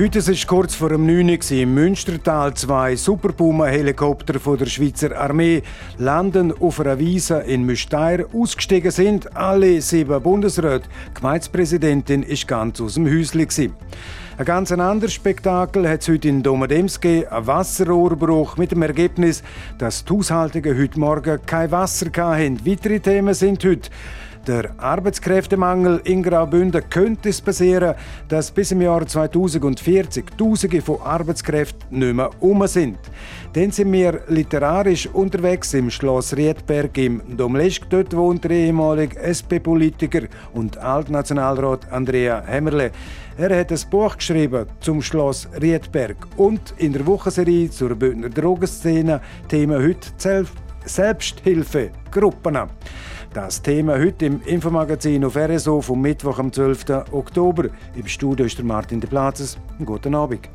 Heute ist kurz vor dem 9 Uhr im Münstertal zwei Super Puma-Helikopter der Schweizer Armee landen auf einer Wiese in Müsteir. Ausgestiegen sind alle sieben Bundesräte. Die Gemeindepräsidentin ist ganz aus dem Häuschen. Ein ganz anderes Spektakel hat es heute in gegeben, ein Wasserrohrbruch mit dem Ergebnis, dass die Haushaltungen heute Morgen kein Wasser hatten. Weitere Themen sind heute der Arbeitskräftemangel in Graubünden könnte es passieren, dass bis im Jahr 2040 Tausende von Arbeitskräften nicht mehr um sind. Dann sind wir literarisch unterwegs im Schloss Riedberg im Domleschk. Dort wohnt der ehemalige SP-Politiker und Altnationalrat Andrea Hemmerle. Er hat ein Buch geschrieben zum Schloss Riedberg und in der Wochenserie zur Bündner Drogenszene Thema heute Selbsthilfegruppen. Das Thema heute im Infomagazin auf RSO vom Mittwoch am 12. Oktober. Im Studio ist der Martin de Platzes. Guten Abend.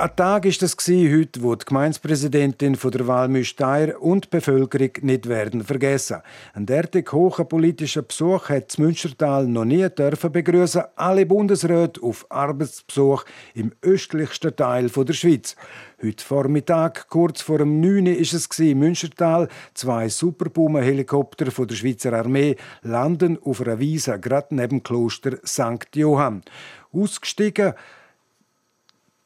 Ein Tag ist es heute, wo die Gemeindepräsidentin von der Wahl Müsteir und die Bevölkerung nicht werden vergessen. Ein derartig hohen politischen Besuch hat das Münstertal noch nie dürfen begrüßen. Alle Bundesräte auf Arbeitsbesuch im östlichsten Teil der Schweiz. Heute Vormittag, kurz vor dem 9 Uhr, ist es im Münstertal. Zwei Super Puma-Helikopter der Schweizer Armee landen auf einer Wiese gerade neben dem Kloster St. Johann. Ausgestiegen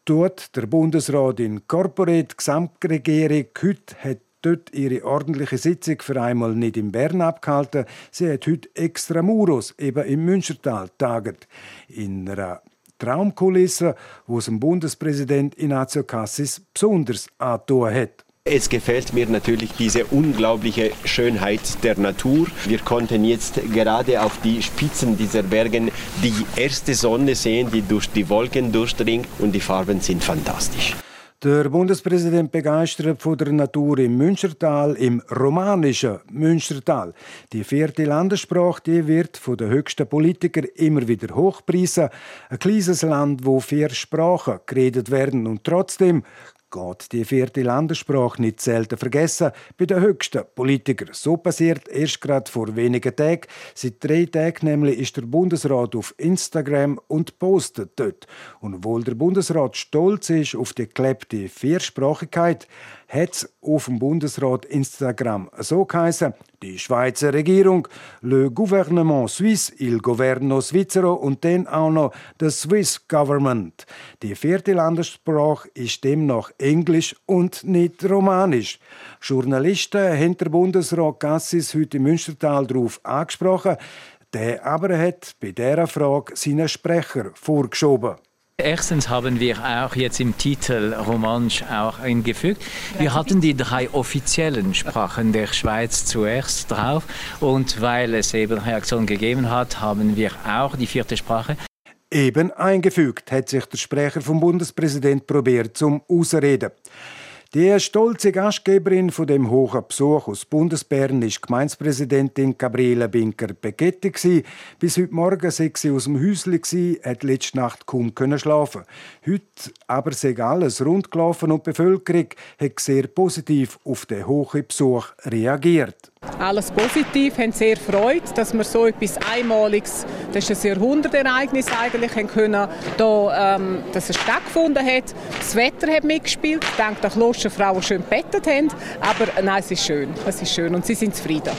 dort der Bundesrat in Corporate Gesamtregierung. Heute hat dort ihre ordentliche Sitzung für einmal nicht in Bern abgehalten. Sie hat heute extra Muros eben im Münstertal taget. In einer Traumkulisse, wo es dem Bundespräsident Ignazio Cassis besonders angetan hat. Es gefällt mir natürlich diese unglaubliche Schönheit der Natur. Wir konnten jetzt gerade auf die Spitzen dieser Berge die erste Sonne sehen, die durch die Wolken durchdringt und die Farben sind fantastisch. Der Bundespräsident begeistert von der Natur im Münstertal, im romanischen Münstertal. Die vierte Landessprache die wird von den höchsten Politikern immer wieder hochpreisen. Ein kleines Land, wo vier Sprachen geredet werden und trotzdem geht die vierte Landessprache nicht selten vergessen bei den höchsten Politikern. So passiert erst gerade vor wenigen Tagen. Seit drei Tagen nämlich ist der Bundesrat auf Instagram und postet dort. Und obwohl der Bundesrat stolz ist auf die geklebte Viersprachigkeit, hat auf dem Bundesrat Instagram so geheißen, die Schweizer Regierung, le gouvernement suisse, il governo svizzero und dann auch noch das Swiss Government. Die vierte Landessprache ist demnach Englisch und nicht Romanisch. Journalisten haben der Bundesrat Gassis heute im Münstertal darauf angesprochen. Der aber hat bei dieser Frage seinen Sprecher vorgeschoben. Erstens haben wir auch jetzt im Titel Romansch auch eingefügt. Wir hatten die drei offiziellen Sprachen der Schweiz zuerst drauf und weil es eben Reaktionen gegeben hat, haben wir auch die vierte Sprache eben eingefügt, hat sich der Sprecher vom Bundespräsident probiert zum Ausreden. Die stolze Gastgeberin von dem hohen Besuch aus Bundesbern ist Gemeindepräsidentin Gabriela Binker-Begetti. Bis heute Morgen sei sie aus dem Häuschen, hat letzte Nacht kaum schlafen. Heute aber sei alles rund gelaufen und die Bevölkerung hat sehr positiv auf den hohen Besuch reagiert. Alles positiv, haben sehr Freude, dass wir so etwas Einmaliges, das ist ein Jahrhundertereignis eigentlich, haben können, da, ähm, dass es stattgefunden hat. Das Wetter hat mitgespielt, denke, dass Klosterfrauen schön bettet haben, aber nein, es ist schön, es ist schön und sie sind zufrieden.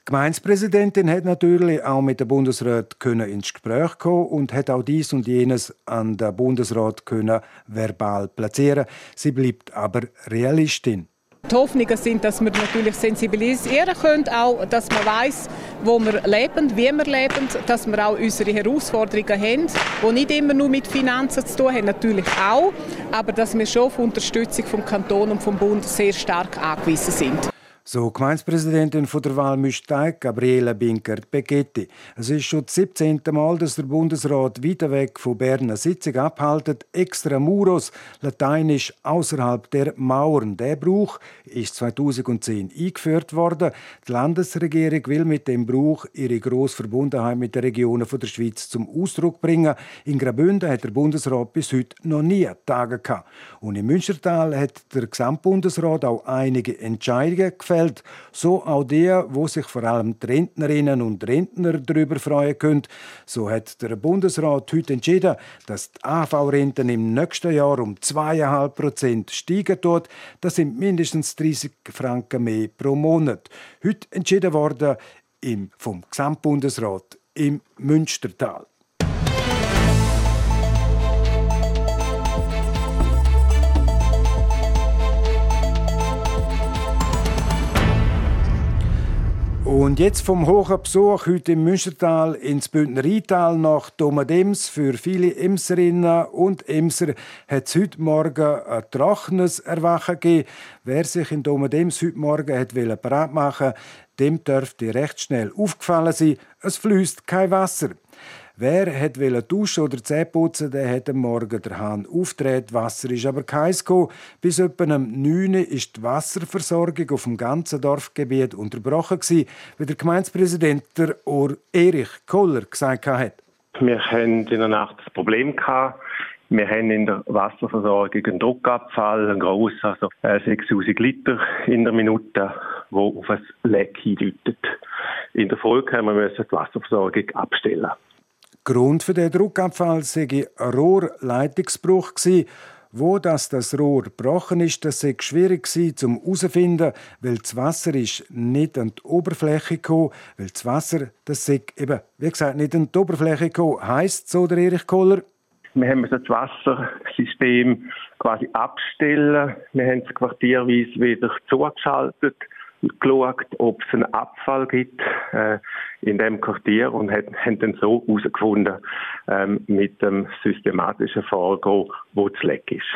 Die Gemeindepräsidentin hat natürlich auch mit dem Bundesrat können ins Gespräch kommen und hat auch dies und jenes an den Bundesrat können verbal platzieren. Sie bleibt aber Realistin. Die Hoffnungen sind, dass wir natürlich sensibilisieren können, auch, dass man weiß, wo wir leben, wie wir leben, dass wir auch unsere Herausforderungen haben, die nicht immer nur mit Finanzen zu tun haben, natürlich auch, aber dass wir schon auf Unterstützung vom Kanton und vom Bund sehr stark angewiesen sind. So Gemeindepräsidentin von der Wahl Müsteig, Gabriela Binkert-Begetti. Es ist schon das 17. Mal, dass der Bundesrat weiter weg von Bern eine Sitzung abhaltet, extra Muros, lateinisch außerhalb der Mauern. Der Brauch ist 2010 eingeführt worden. Die Landesregierung will mit dem Brauch ihre grosse Verbundenheit mit den Regionen der Schweiz zum Ausdruck bringen. In Graubünden hat der Bundesrat bis heute noch nie Tage gehabt. Und im Münstertal hat der Gesamtbundesrat auch einige Entscheidungen gefällt Umfeld, so auch der, wo sich vor allem die Rentnerinnen und Rentner darüber freuen können. So hat der Bundesrat heute entschieden, dass die AV-Renten im nächsten Jahr um 2,5 Prozent steigen tut. Das sind mindestens 30 Franken mehr pro Monat. Heute entschieden worden vom Gesamtbundesrat im Münstertal. Und jetzt vom hohen Besuch heute im Münstertal ins Bündner Rheintal nach Domadems. Für viele Emserinnen und Emser hat es heute Morgen ein trockenes Erwachen gegeben. Wer sich in Domadems heute Morgen hat bereit machen dem dürfte recht schnell aufgefallen sein, es fließt kein Wasser. Wer hat duschen oder Zähne putzen, der hat am Morgen der Hahn aufgedreht. Wasser ist aber keins gekommen. Bis etwa um 9 Uhr ist die Wasserversorgung auf dem ganzen Dorfgebiet unterbrochen gewesen, wie der Gemeindepräsident Erich Koller gesagt hat. Wir hatten in der Nacht das Problem. Wir haben in der Wasserversorgung einen Druckabfall, einen grossen, also 6000 äh, Liter in der Minute, der auf ein Leck hindeutet. In der Folge haben wir die Wasserversorgung abstellen. Grund für den Druckabfall sei ein Rohrleitungsbruch Wo das, das Rohr gebrochen ist, das sei schwierig zum herauszufinden, weil das Wasser ist nicht an die Oberfläche gekommen, weil das Wasser, das sei eben, wie gesagt, nicht an die Oberfläche gekommen. Heisst so, der Erich Kohler? Wir haben das Wassersystem quasi abstellen. Wir haben es quartierweise wieder zugeschaltet geschaut, ob es einen Abfall gibt äh, in dem Quartier und hat, haben dann so herausgefunden ähm, mit dem systematischen Vorgehen, wo das Leck ist.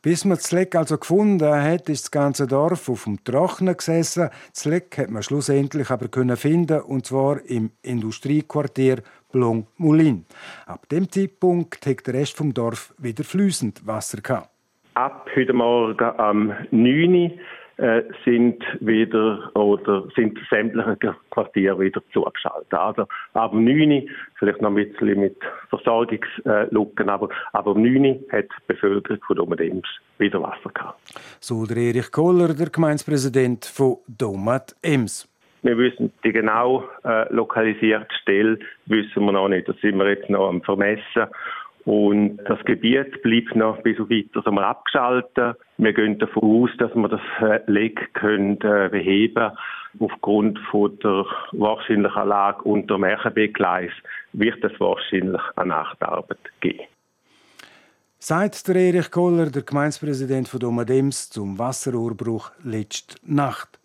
Bis man das Leck also gefunden hat, ist das ganze Dorf auf dem Trocknen gesessen. Das Leck hat man schlussendlich aber können finden und zwar im Industriequartier Blong-Moulin. Ab dem Zeitpunkt hat der Rest vom Dorf wieder fließend Wasser gehabt. Ab heute Morgen am 9 Uhr äh, sind wieder oder sind sämtliche Quartiere wieder zugeschaltet. Also ab 9 vielleicht noch ein bisschen mit Versorgungslücken, aber ab 9 hat die Bevölkerung von Domadems wieder Wasser gehabt. So der Erich Kohler, der Gemeindepräsident von Domat Ems. Wir wissen die genau äh, lokalisierte Stelle wissen wir noch nicht. Das sind wir jetzt noch am Vermessen und das Gebiet bleibt noch bis auf weiteres einmal abgeschaltet. Wir gehen davon aus, dass wir das äh, Leck können, äh, beheben Aufgrund von der wahrscheinlichen Lage unter Märchenbeckgleis wird es wahrscheinlich eine Nachtarbeit geben. Sagt der Erich Kohler, der Gemeindepräsident von Domadems, zum Wasserurbruch letzte Nacht.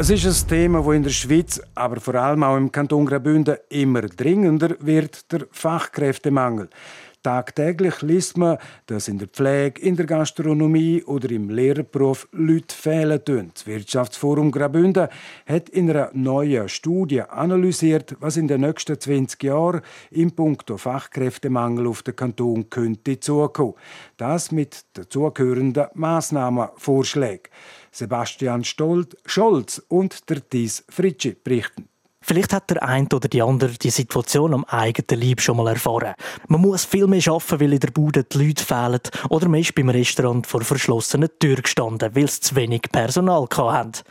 Es ist ein Thema, das in der Schweiz, aber vor allem auch im Kanton Graubünden immer dringender wird, der Fachkräftemangel. Tagtäglich liest man, dass in der Pflege, in der Gastronomie oder im Lehrerberuf Leute fehlen tun. Das Wirtschaftsforum Graubünden hat in einer neuen Studie analysiert, was in den nächsten 20 Jahren im Punkto Fachkräftemangel auf den Kanton könnte zukommen. Das mit dazugehörenden Massnahmenvorschlägen. Sebastian Scholz und der Thies Fritschi berichten. Vielleicht hat der eine oder die andere die Situation am eigenen Leib schon mal erfahren. Man muss viel mehr arbeiten, weil in der Bude die Leute fehlen. Oder man ist beim Restaurant vor verschlossenen Türen gestanden, weil es zu wenig Personal hatte.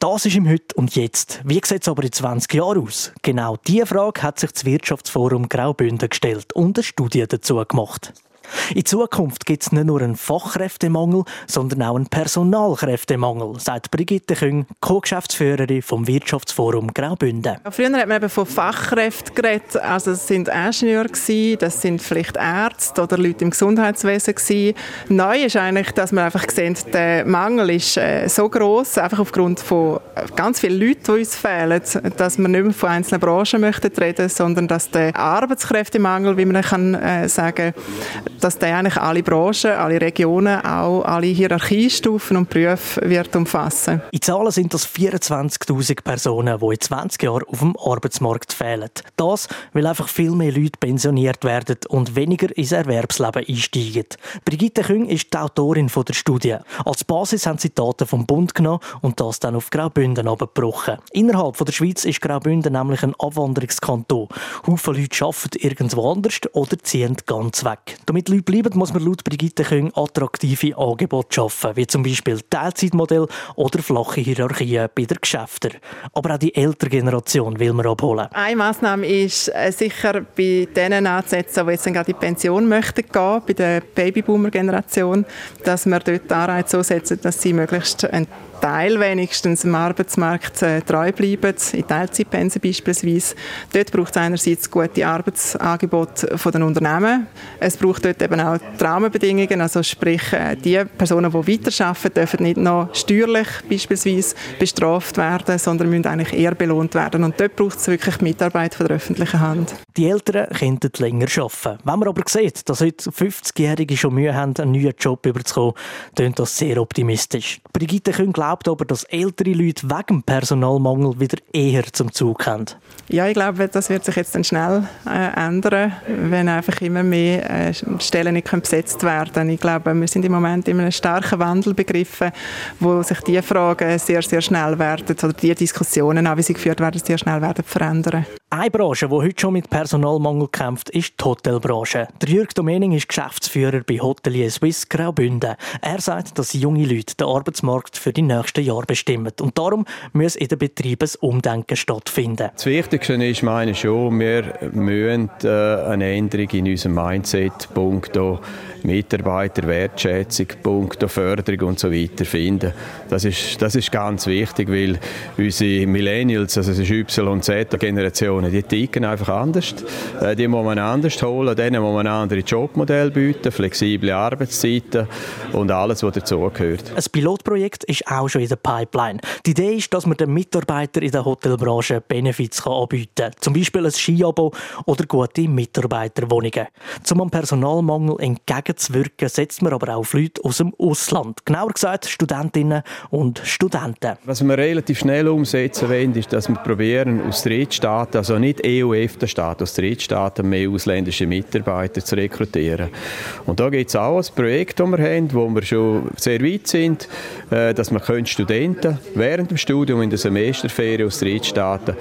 Das ist im Heute und Jetzt. Wie sieht es aber in 20 Jahren aus? Genau diese Frage hat sich das Wirtschaftsforum Graubünden gestellt und eine Studie dazu gemacht. In Zukunft gibt es nicht nur einen Fachkräftemangel, sondern auch einen Personalkräftemangel, sagt Brigitte Küng, Co-Geschäftsführerin vom Wirtschaftsforum Graubünden. früher hat man eben von Fachkräften geredet, also es sind Ingenieure das sind vielleicht Ärzte oder Leute im Gesundheitswesen gewesen. Neu ist eigentlich, dass man einfach sehen, der Mangel ist äh, so groß, einfach aufgrund von ganz vielen Leuten, die uns fehlen, dass man nicht mehr von einzelnen Branchen möchte reden, sondern dass der Arbeitskräftemangel, wie man kann äh, sagen, dass der eigentlich alle Branchen, alle Regionen, auch alle Hierarchiestufen und Berufe wird umfassen. In Zahlen sind das 24.000 Personen, die in 20 Jahren auf dem Arbeitsmarkt fehlen. Das, weil einfach viel mehr Leute pensioniert werden und weniger ins Erwerbsleben einsteigen. Brigitte Küng ist die Autorin der Studie. Als Basis haben sie Daten vom Bund genommen und das dann auf Graubünden abgebrochen. Innerhalb der Schweiz ist Graubünden nämlich ein Abwanderungskanton. Haufen Leute arbeiten irgendwo anders oder ziehen ganz weg. Damit Leute bleiben, muss man laut Brigitte Küng attraktive Angebote schaffen, wie zum Beispiel Teilzeitmodell oder flache Hierarchien bei den Geschäften. Aber auch die ältere Generation will man abholen. Eine Massnahme ist äh, sicher bei denen anzusetzen, die jetzt gerade in die Pension möchten gehen, bei der Babyboomer-Generation, dass wir dort Anreize so setzen, dass sie möglichst einen Teil wenigstens im Arbeitsmarkt äh, treu bleiben, in Teilzeitpensen beispielsweise. Dort braucht es einerseits gute Arbeitsangebote von den Unternehmen. Es braucht dort eben auch die Rahmenbedingungen, also sprich, äh, die Personen, die weiterarbeiten, dürfen nicht noch steuerlich beispielsweise bestraft werden, sondern müssen eigentlich eher belohnt werden. Und dort braucht es wirklich die Mitarbeit von der öffentlichen Hand. Die Eltern könnten länger arbeiten. Wenn man aber sieht, dass heute 50-Jährige schon Mühe haben, einen neuen Job überzukommen, klingt das sehr optimistisch. Brigitte Kühn glaubt aber, dass ältere Leute wegen Personalmangel wieder eher zum Zug kommen. Ja, ich glaube, das wird sich jetzt dann schnell äh, ändern, wenn einfach immer mehr äh, Stellen nicht besetzt werden Ich glaube, wir sind im Moment in einem starken Wandel begriffen, wo sich diese Fragen sehr, sehr schnell werden, oder die Diskussionen, auch wie sie geführt werden, sehr schnell werden verändern. Eine Branche, die heute schon mit Personalmangel kämpft, ist die Hotelbranche. Der Jürg Domening ist Geschäftsführer bei Hotelier Swiss Graubünden. Er sagt, dass junge Leute den Arbeitsmarkt für die nächsten Jahre bestimmen. Und darum muss in den Betrieben ein Umdenken stattfinden. Das Wichtigste ist, meine schon, wir müssen äh, eine Änderung in unserem Mindset, punkto Mitarbeiter, Wertschätzung, punkto Förderung und so weiter finden. Das ist, das ist ganz wichtig, weil unsere Millennials, also es ist Y- und Z-Generationen, die ticken einfach anders. Äh, die muss man anders holen, denen muss man andere Jobmodelle bieten, flexible Arbeitszeiten und alles, was dazugehört. Ein Pilotprojekt ist auch schon in der Pipeline. Die Idee ist, dass man den Mitarbeitern in der Hotelbranche Benefits anbieten kann. Zum Beispiel ein Skiabo oder gute Mitarbeiterwohnungen. Um am Personalmangel entgegenzuwirken, setzt man aber auch auf Leute aus dem Ausland. Genauer gesagt Studentinnen und Studenten. Was wir relativ schnell umsetzen wollen, ist, dass wir probieren, aus Drittstaaten, also nicht EU-EFTA-Staaten, aus Drittstaaten mehr ausländische Mitarbeiter zu rekrutieren. Und da gibt es auch ein Projekt, das wir haben, wo wir schon sehr weit sind, äh, dass wir Studenten während dem Studium in der Semesterferien aus Drittstaaten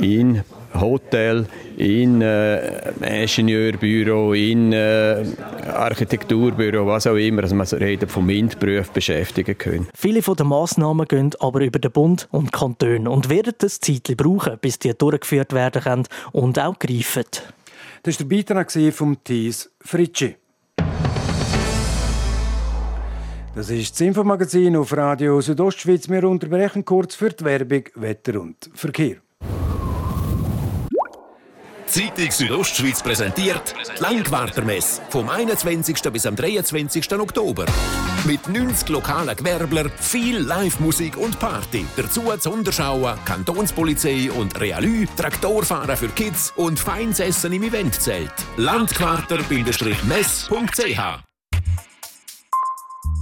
in Hotel, in äh, Ingenieurbüro, in äh, Architekturbüro, was auch immer, also man redet vom MINT-Beruf beschäftigen können. Viele von den Massnahmen gehen aber über den Bund und Kantone und werden das Zeit brauchen, bis die durchgeführt werden können und auch greifen. Das war der Beitrag von Thies Fritschi. Das ist das Infomagazin auf Radio Südostschweiz. Wir unterbrechen kurz für die Werbung, Wetter und Verkehr. Zeitung Südostschweiz präsentiert die Langwartermesse vom 21. bis am 23. Oktober. Mit 90 lokalen Gewerblern, viel Live-Musik und Party. Dazu Sonderschauen, Kantonspolizei und Realü, Traktorfahren für Kids und feines Essen im Eventzelt. Landquarter-mess.ch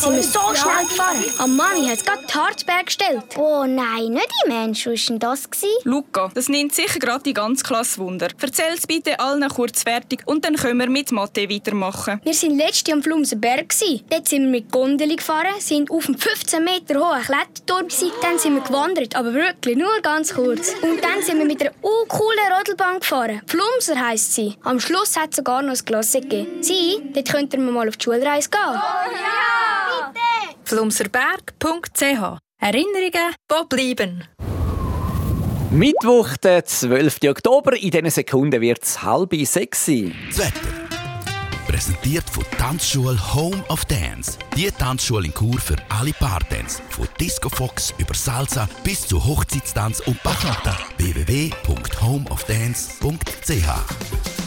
Sind wir so schnell gefahren. Am Mami hat es gerade die Harzberg gestellt. Oh nein, nicht die Menschen. Was war denn das? Luca, das nimmt sicher gerade die ganze Klasse Wunder. Erzähl es bitte allen kurz fertig und dann können wir mit Mathe weitermachen. Wir waren letztes am Flumsenberg. Dort sind wir mit Gondeli gefahren, sind auf einem 15 Meter hohen Kletterturm. Dann sind wir gewandert, aber wirklich nur ganz kurz. Und dann sind wir mit einer coolen Rodelbahn gefahren. Flumser heisst sie. Am Schluss hat es sogar noch ein Glas gegeben. Sie, dort könnten wir mal auf die Schulreise gehen. Oh ja! Flumserberg.ch Erinnerungen, die bleiben. Mittwoch, der 12. Oktober. In diesen Sekunden wird es halb sechs sein. Das Wetter. Präsentiert von Tanzschule Home of Dance. Die Tanzschule in Kur für alle Partens. Von Disco Fox über Salsa bis zu Hochzeitstanz und Bachata. www.homeofdance.ch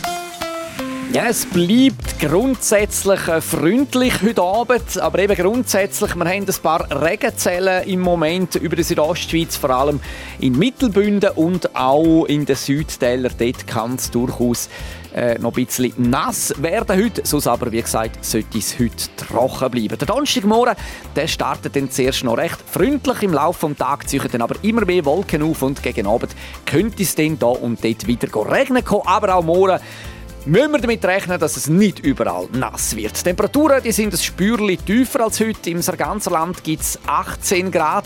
ja, es bleibt grundsätzlich äh, freundlich heute Abend, aber eben grundsätzlich, wir haben ein paar Regenzellen im Moment über die Südostschweiz, vor allem in Mittelbünden und auch in den Südtälern. Dort kann es durchaus äh, noch ein bisschen nass werden heute, sonst aber, wie gesagt, sollte es heute trocken bleiben. Der Donnerstagmorgen, der startet dann zuerst noch recht freundlich im Laufe des Tages, ziehen dann aber immer mehr Wolken auf und gegen Abend könnte es dann da und dort wieder regnen kommen, aber auch morgen müssen wir damit rechnen, dass es nicht überall nass wird. Die Temperaturen die sind ein Spürchen tiefer als heute. Im ganzen Land gibt es 18 Grad,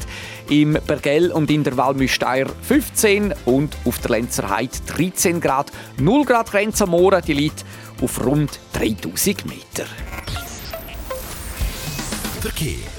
im Bergell und in der Walmüsteier 15 und auf der Lenzer Heide 13 Grad. 0 Grad Grenze am Moor, die liegt auf rund 3000 Meter. Verkehr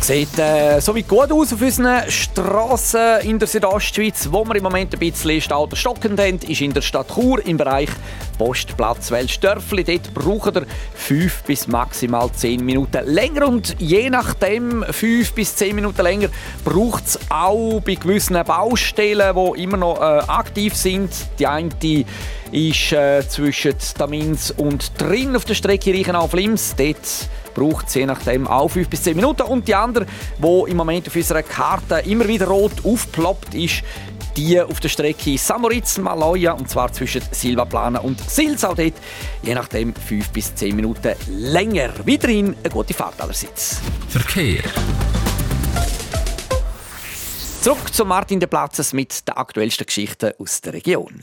es sieht äh, soweit gut aus auf unseren Strassen in der Südostschweiz. Wo wir im Moment ein bisschen Stau stockend haben, ist in der Stadt Chur im Bereich Postplatz Welsdörfli. Dort brauchen wir 5 bis maximal 10 Minuten länger. Und je nachdem, 5 bis 10 Minuten länger, braucht es auch bei gewissen Baustellen, die immer noch äh, aktiv sind. Die eine ist äh, zwischen Tamins und Drin auf der Strecke Reichenau-Flims. Dort braucht es je nachdem auch 5 bis 10 Minuten. Und die andere, die im Moment auf unserer Karte immer wieder rot aufploppt, ist die auf der Strecke Samoritz-Maloja und zwar zwischen Silvaplana und Sils. Auch dort je nachdem 5 bis 10 Minuten länger. Weiterhin eine gute Fahrt allerseits. Verkehr. Zurück zu Martin de Platzes mit den aktuellsten Geschichten aus der Region.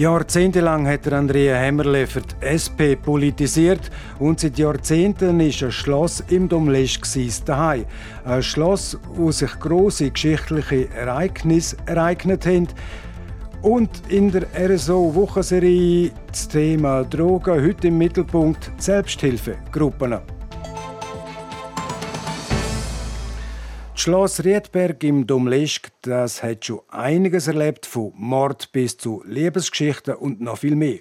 Jahrzehntelang hat Andrea Hämmerle für die SP politisiert und seit Jahrzehnten ist ein Schloss im Domlesch daheim. Ein Schloss, wo sich große geschichtliche Ereignisse ereignet haben. Und in der RSO-Wochenserie das Thema Drogen heute im Mittelpunkt Selbsthilfegruppen. Schloss Riedberg im Domleschk, das hat schon einiges erlebt, von Mord bis zu Liebesgeschichten und noch viel mehr.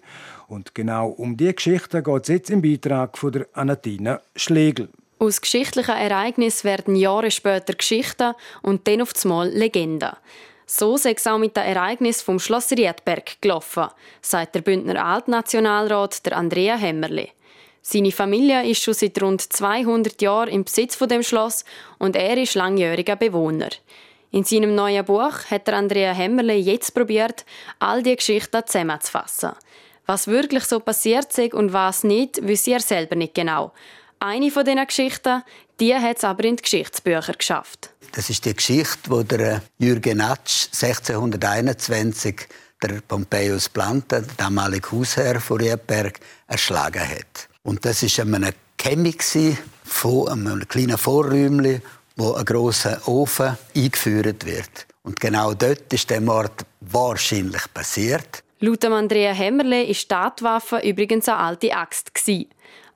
Und genau um diese Geschichten geht es jetzt im Beitrag von der Anatina Schlegel. Aus geschichtlichen Ereignissen werden Jahre später Geschichten und dann auf einmal Legenden. So sei es auch mit dem Ereignis vom Schloss Riedberg gelaufen, sagt der Bündner Altnationalrat der Andrea Hämmerli. Seine Familie ist schon seit rund 200 Jahren im Besitz von dem Schloss und er ist langjähriger Bewohner. In seinem neuen Buch hat Andrea Hämmerle jetzt probiert, all die Geschichten zusammenzufassen. Was wirklich so passiert ist und was nicht, wüsste er selber nicht genau. Eine von diesen Geschichten, die hat es aber in die Geschichtsbücher geschafft. Das ist die Geschichte, wo der Jürgen Natsch 1621 der Pompeius Planta, der damalige Hausherr von Riedberg, erschlagen hat. Und das war ein Chemik von einem kleinen Vorräumchen, wo ein grosser Ofen eingeführt wird. Und genau dort ist der Mord wahrscheinlich passiert. Laut Andrea Hämmerle war die Tatwaffe übrigens eine alte Axt.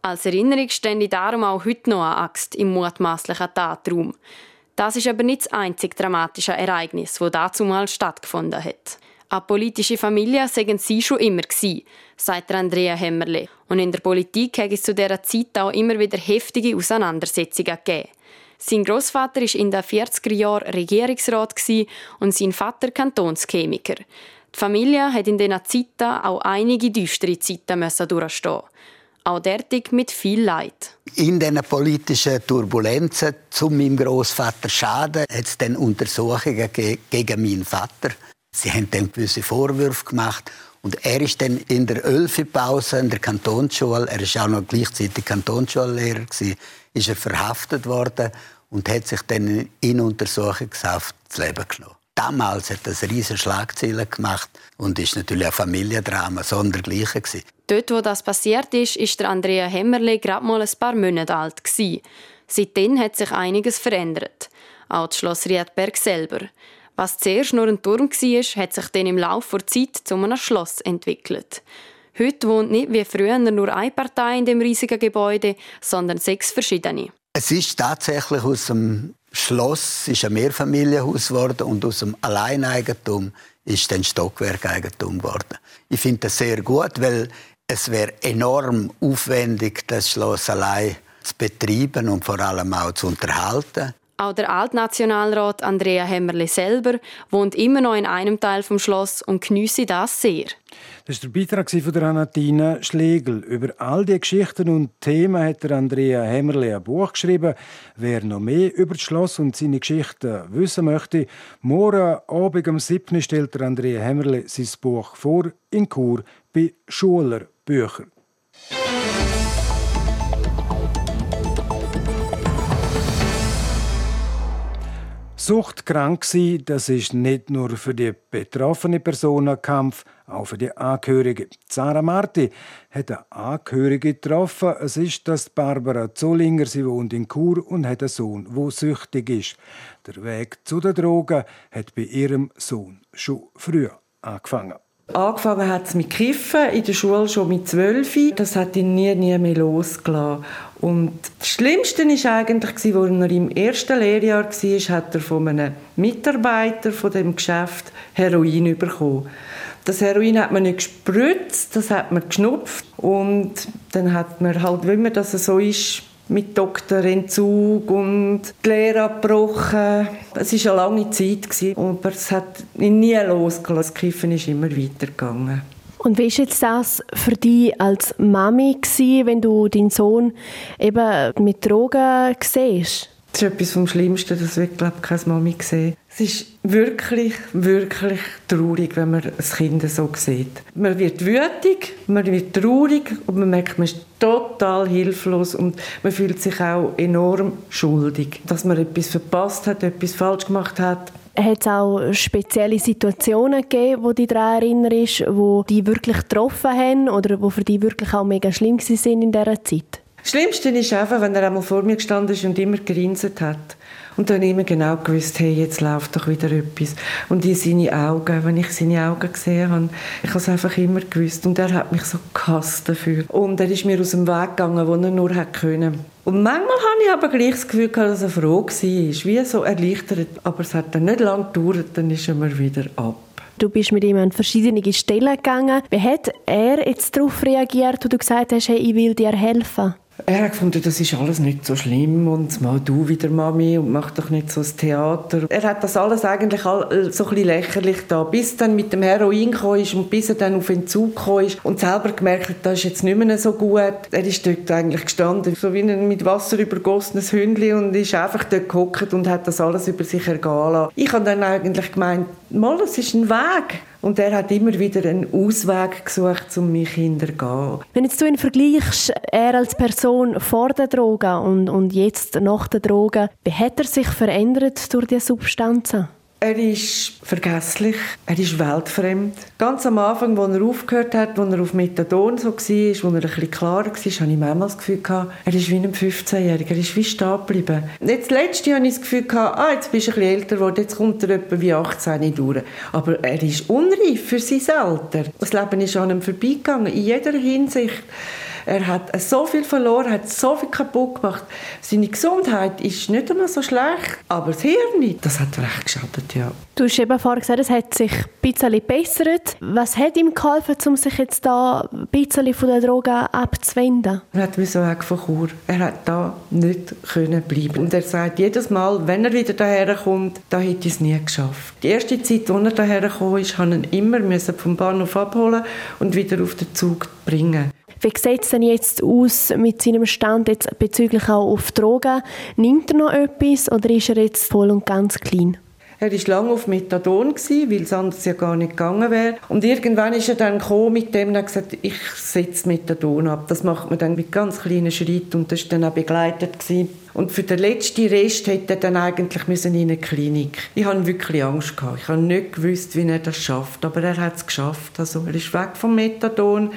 Als Erinnerung stände darum auch heute noch eine Axt im mutmaßlichen Tatraum. Das ist aber nicht das einzig dramatische Ereignis, das dazu mal stattgefunden hat. Eine politische Familie seien sie schon immer gewesen, sagt Andrea Hemmerle. Und in der Politik hat es zu dieser Zeit auch immer wieder heftige Auseinandersetzungen gegeben. Sein Großvater war in den 40er Jahren Regierungsrat und sein Vater Kantonschemiker. Die Familie hat in diesen Zeiten auch einige düstere Zeiten durchstehen auch derartig mit viel Leid. In diesen politischen Turbulenzen zu meinem Großvater Schaden hat es dann Untersuchungen gegen meinen Vater Sie haben dann gewisse Vorwürfe gemacht und er ist dann in der Ölfipause in der Kantonsschule, er ist auch noch gleichzeitig Kantonsschullehrer gewesen, ist er verhaftet worden und hat sich dann in Untersuchungshaft das Leben genommen. Damals hat das riesige Schlagzeilen gemacht und ist natürlich ein Familiendrama sondergleichen gewesen. Dort, wo das passiert ist, ist der Andrea Hemmerle gerade mal ein paar Monate alt gewesen. Seitdem hat sich einiges verändert. Auch das Schloss Riedberg selber. Was zuerst nur ein Turm war, hat sich dann im Laufe der Zeit zu einem Schloss entwickelt. Heute wohnt nicht wie früher nur eine Partei in dem riesigen Gebäude, sondern sechs verschiedene. Es ist tatsächlich aus dem Schloss ist ein Mehrfamilienhaus geworden und aus dem Alleineigentum ist dann Stockwerkeigentum geworden. Ich finde das sehr gut, weil es wäre enorm aufwendig, das Schloss allein zu betreiben und vor allem auch zu unterhalten. Auch der Altnationalrat Andrea Hemmerle selber wohnt immer noch in einem Teil vom Schloss und geniesse das sehr. Das war der Beitrag von der Anatina Schlegel. Über all die Geschichten und Themen hat der Andrea Hemmerle ein Buch geschrieben. Wer noch mehr über das Schloss und seine Geschichten wissen möchte, morgen Abend um 7. stellt der Andrea Hemmerle sein Buch vor in Chur bei Schuler Bücher. Suchtkrank sein, das ist nicht nur für die betroffene Person ein Kampf, auch für die Angehörigen. Sarah Marti hat eine Angehörige getroffen. Es ist das Barbara Zollinger. Sie wohnt in Chur und hat einen Sohn, der süchtig ist. Der Weg zu den Drogen hat bei ihrem Sohn schon früh angefangen. Angefangen hat es mit Kiffen, in der Schule schon mit zwölf. Das hat ihn nie, nie mehr losgelassen. Und das Schlimmste war eigentlich, als er im ersten Lehrjahr war, hat er von einem Mitarbeiter von dem Geschäft Heroin bekommen. Das Heroin hat man nicht gespritzt, das hat man geschnupft. Und dann hat man halt, wie man das so ist, mit Doktorentzug und die Lehre abgebrochen. Es war eine lange Zeit, aber es hat ihn nie losgelassen. Das Kiffen ist immer weitergegangen. Und wie war jetzt das für dich als Mami, gewesen, wenn du deinen Sohn eben mit Drogen siehst? Das ist etwas vom Schlimmsten, das wird, glaube ich, keine Mami sehen. Es ist wirklich, wirklich traurig, wenn man ein Kind so sieht. Man wird wütig, man wird traurig und man merkt, man ist total hilflos und man fühlt sich auch enorm schuldig, dass man etwas verpasst hat, etwas falsch gemacht hat. Hat es auch spezielle Situationen gegeben, wo die daran erinnerst, wo die wirklich getroffen haben oder wo für die wirklich auch mega schlimm waren in dieser Zeit? Das Schlimmste ist einfach, wenn er einmal vor mir gestanden ist und immer gerinset hat. Und dann immer genau gewusst, hey, jetzt läuft doch wieder etwas. Und die seine Augen, wenn ich seine Augen gesehen habe, ich habe es einfach immer gewusst. Und er hat mich so gehasst dafür. Und er ist mir aus dem Weg gegangen, wo er nur hätte können. Und manchmal habe ich aber gleich das Gefühl gehabt, dass er froh war, wie so erleichtert. Aber es hat dann nicht lange gedauert, dann ist er mir wieder ab. Du bist mit ihm an verschiedene Stellen gegangen. Wie hat er jetzt darauf reagiert, wo du gesagt hast, hey, ich will dir helfen? Er hat gefunden, das ist alles nicht so schlimm und mal du wieder Mami und mach doch nicht so das Theater. Er hat das alles eigentlich äh, so ein bisschen lächerlich da, bis dann mit dem Heroin gekommen ist und bis er dann auf Entzug gekommen ist und selber gemerkt hat, das ist jetzt nicht mehr so gut. Er ist dort eigentlich gestanden, so wie ein mit Wasser übergossenes Hündchen und ist einfach dort gehockt und hat das alles über sich ergehen lassen. Ich habe dann eigentlich gemeint, mal, das ist ein Weg. Und er hat immer wieder einen Ausweg gesucht, um mich hintergehen. Wenn jetzt du ihn vergleichst, er als Person vor der Droge und, und jetzt nach der Droge, wie hat er sich verändert durch diese Substanzen? Er ist vergesslich, er ist weltfremd. Ganz am Anfang, als er aufgehört hat, als er auf Methadon so war, wo er bisschen klarer war, hatte ich manchmal das Gefühl, er ist wie ein 15-Jähriger, er ist wie stehen geblieben. Jetzt letztes Jahr hatte ich das Gefühl, ah, jetzt bist du bisschen älter geworden, jetzt kommt er etwa wie 18 durch. Aber er ist unreif für sein Alter. Das Leben ist an ihm vorbeigegangen, in jeder Hinsicht. Er hat so viel verloren, hat so viel kaputt gemacht. Seine Gesundheit ist nicht immer so schlecht, aber das Hirn, das hat recht geschadet, ja. Du hast eben vorhin gesagt, es hat sich ein bisschen gebessert. Was hat ihm geholfen, um sich jetzt da ein bisschen von der Droge abzuwenden? Er hat so weg von Chur. Er hat da nicht können bleiben. Und er sagt jedes Mal, wenn er wieder daher kommt, da hätte ich es nie geschafft. Die erste Zeit, als er daher kam, ist, musste ihn immer vom Bahnhof abholen und wieder auf den Zug bringen. Wie sieht es denn jetzt aus mit seinem Stand jetzt bezüglich auch auf Drogen? Nimmt er noch etwas oder ist er jetzt voll und ganz clean? Er war lange auf Methadon, weil es anders ja gar nicht gegangen wäre. Und irgendwann ist er dann mit dem und hat gesagt, ich setze Methadon ab. Das macht man dann mit ganz kleinen Schritten und das war dann auch begleitet. Gewesen. Und für den letzten Rest hätte er dann eigentlich müssen in eine Klinik. Ich hatte wirklich Angst. Gehabt. Ich habe nicht gewusst, wie er das schafft. Aber er hat es geschafft. Also er ist weg vom Methadon.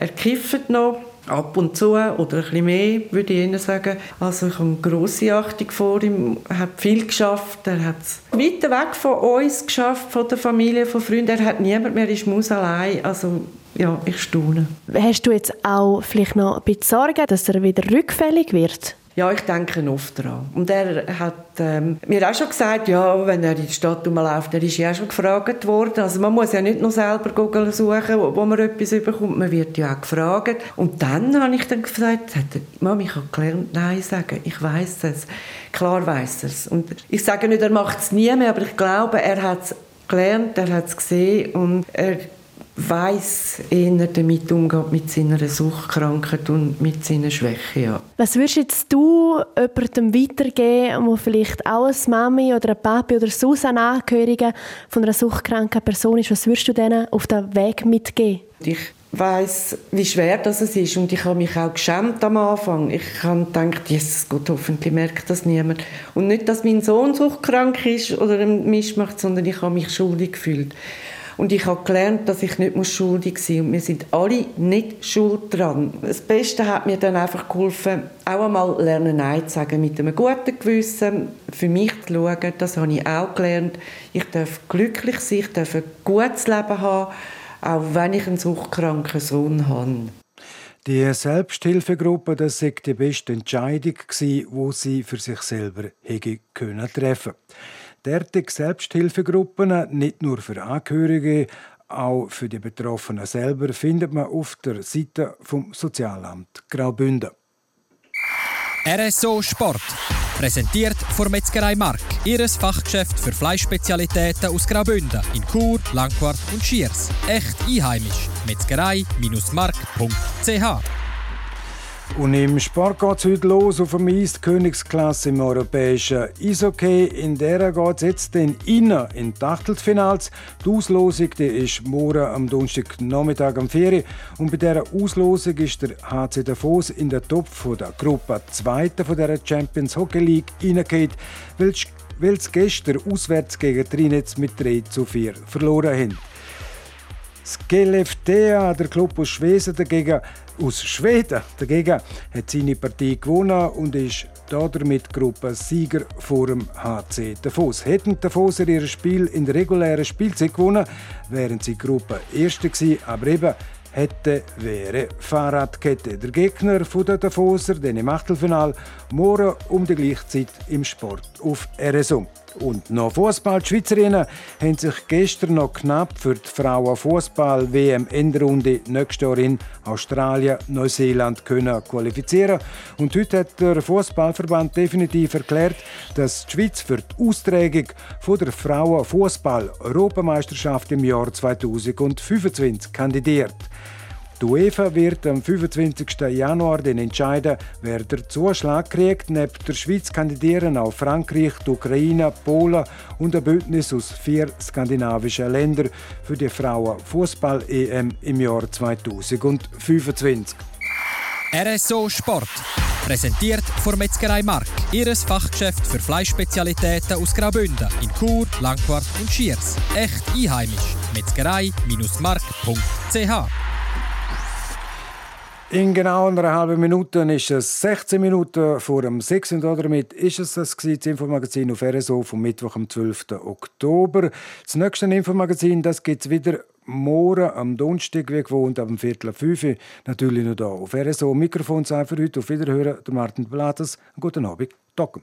Er kifft noch ab und zu oder ein bisschen mehr, würde ich Ihnen sagen. Also ich habe grosse Achtung vor ihm, er hat viel geschafft, er hat es weit weg von uns geschafft, von der Familie, von Freunden, er hat niemand mehr, ist Maus allein, also ja, ich staune. Hast du jetzt auch vielleicht noch ein bisschen Sorge, dass er wieder rückfällig wird? Ja, ich denke oft daran. Und er hat ähm, mir auch schon gesagt, ja, wenn er in die Stadt rumläuft, er ist ja auch schon gefragt worden. Also man muss ja nicht nur selber Google suchen, wo, wo man etwas überkommt, man wird ja auch gefragt. Und dann habe ich dann gesagt, Mama, ich habe gelernt, Nein sagen. Ich weiß es. Klar weiß es. Und ich sage nicht, er macht es nie mehr, aber ich glaube, er hat es gelernt, er hat es gesehen und er weiß, eher damit umgeht mit seiner Suchtkrankheit und mit seiner Schwäche. Ja. Was würdest jetzt du jemandem weitergeben, der vielleicht auch eine Mami oder ein Papi oder sonst ein Angehöriger von einer suchtkranken Person ist? Was würdest du denen auf den Weg mitgeben? Ich weiß, wie schwer das ist und ich habe mich auch geschämt am Anfang. Ich habe gedacht, Jesus Gott, hoffentlich merkt das niemand. Und nicht, dass mein Sohn suchtkrank ist oder einen Mist macht, sondern ich habe mich schuldig gefühlt. Und ich habe gelernt, dass ich nicht schuldig sein muss. Und wir sind alle nicht schuld dran. Das Beste hat mir dann einfach geholfen, auch einmal lernen Nein zu sagen, mit einem guten Gewissen, für mich zu schauen. Das habe ich auch gelernt. Ich darf glücklich sein, ich darf ein gutes Leben haben, auch wenn ich einen suchtkranken Sohn habe. Die Selbsthilfegruppe, das war die beste Entscheidung, die sie für sich selber treffen können. Derartige Selbsthilfegruppen, nicht nur für Angehörige, auch für die Betroffenen selber, findet man auf der Seite vom Sozialamt Graubünden. RSO Sport. Präsentiert von Metzgerei Mark, ihres Fachgeschäft für Fleischspezialitäten aus Graubünden in Chur, Langquart und Schiers. Echt einheimisch. Metzgerei-mark.ch und im Sport geht es heute los auf dem Eis, Königsklasse im europäischen Eishockey. In der geht es jetzt den Innen in die Achtelfinals. Die Auslosung die ist morgen am Donnerstag Nachmittag am Ferien. Und bei dieser Auslosung ist der HC Davos in der Top von der Gruppe 2. von der Champions Hockey League reingeht, weil sie gestern auswärts gegen Trinitz mit 3 zu 4 verloren haben. Skellefteå, der Club aus Schweden dagegen, aus Schweden dagegen, hat seine Partie gewonnen und ist damit Gruppensieger vor dem HC Davos. Hätten Davoser ihr Spiel in der regulären Spielzeit gewonnen, wären sie Gruppe Erste gewesen, aber eben hätte wäre Fahrradkette. Der Gegner von der Davoser, den im Achtelfinal, morgen um die gleiche Zeit im Sport auf RSO. Und noch Fußball. Die Schweizerinnen haben sich gestern noch knapp für die Frauenfußball-WM-Endrunde nächstes Jahr in Australien, Neuseeland können qualifizieren. Und heute hat der Fußballverband definitiv erklärt, dass die Schweiz für die Austragung der Frauenfußball-Europameisterschaft im Jahr 2025 kandidiert. Die UEFA wird am 25. Januar den entscheiden, wer den Zuschlag kriegt. Neben der Schweiz kandidieren auch Frankreich, die Ukraine, Polen und ein Bündnis aus vier skandinavischen Ländern für die Frauen-Fußball-EM im Jahr 2025. RSO Sport. Präsentiert von Metzgerei Mark, ihres Fachgeschäft für Fleischspezialitäten aus Graubünden in Chur, Langquart und Schiers. Echt einheimisch. Metzgerei-mark.ch in genau einer halben Minute ist es 16 Minuten vor dem 6. Und damit ist es das, das Infomagazin auf RSO vom Mittwoch, am 12. Oktober. Das nächste Infomagazin gibt es wieder morgen am Donnerstag, wie gewohnt, ab dem Viertel fünf natürlich noch hier auf RSO. Mikrofon sein für heute. Auf Wiederhören, der Martin Blattes. Guten Abend. Docken.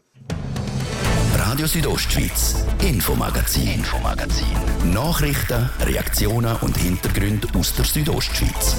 Radio Südostschweiz, Infomagazin, Infomagazin. Nachrichten, Reaktionen und Hintergründe aus der Südostschweiz.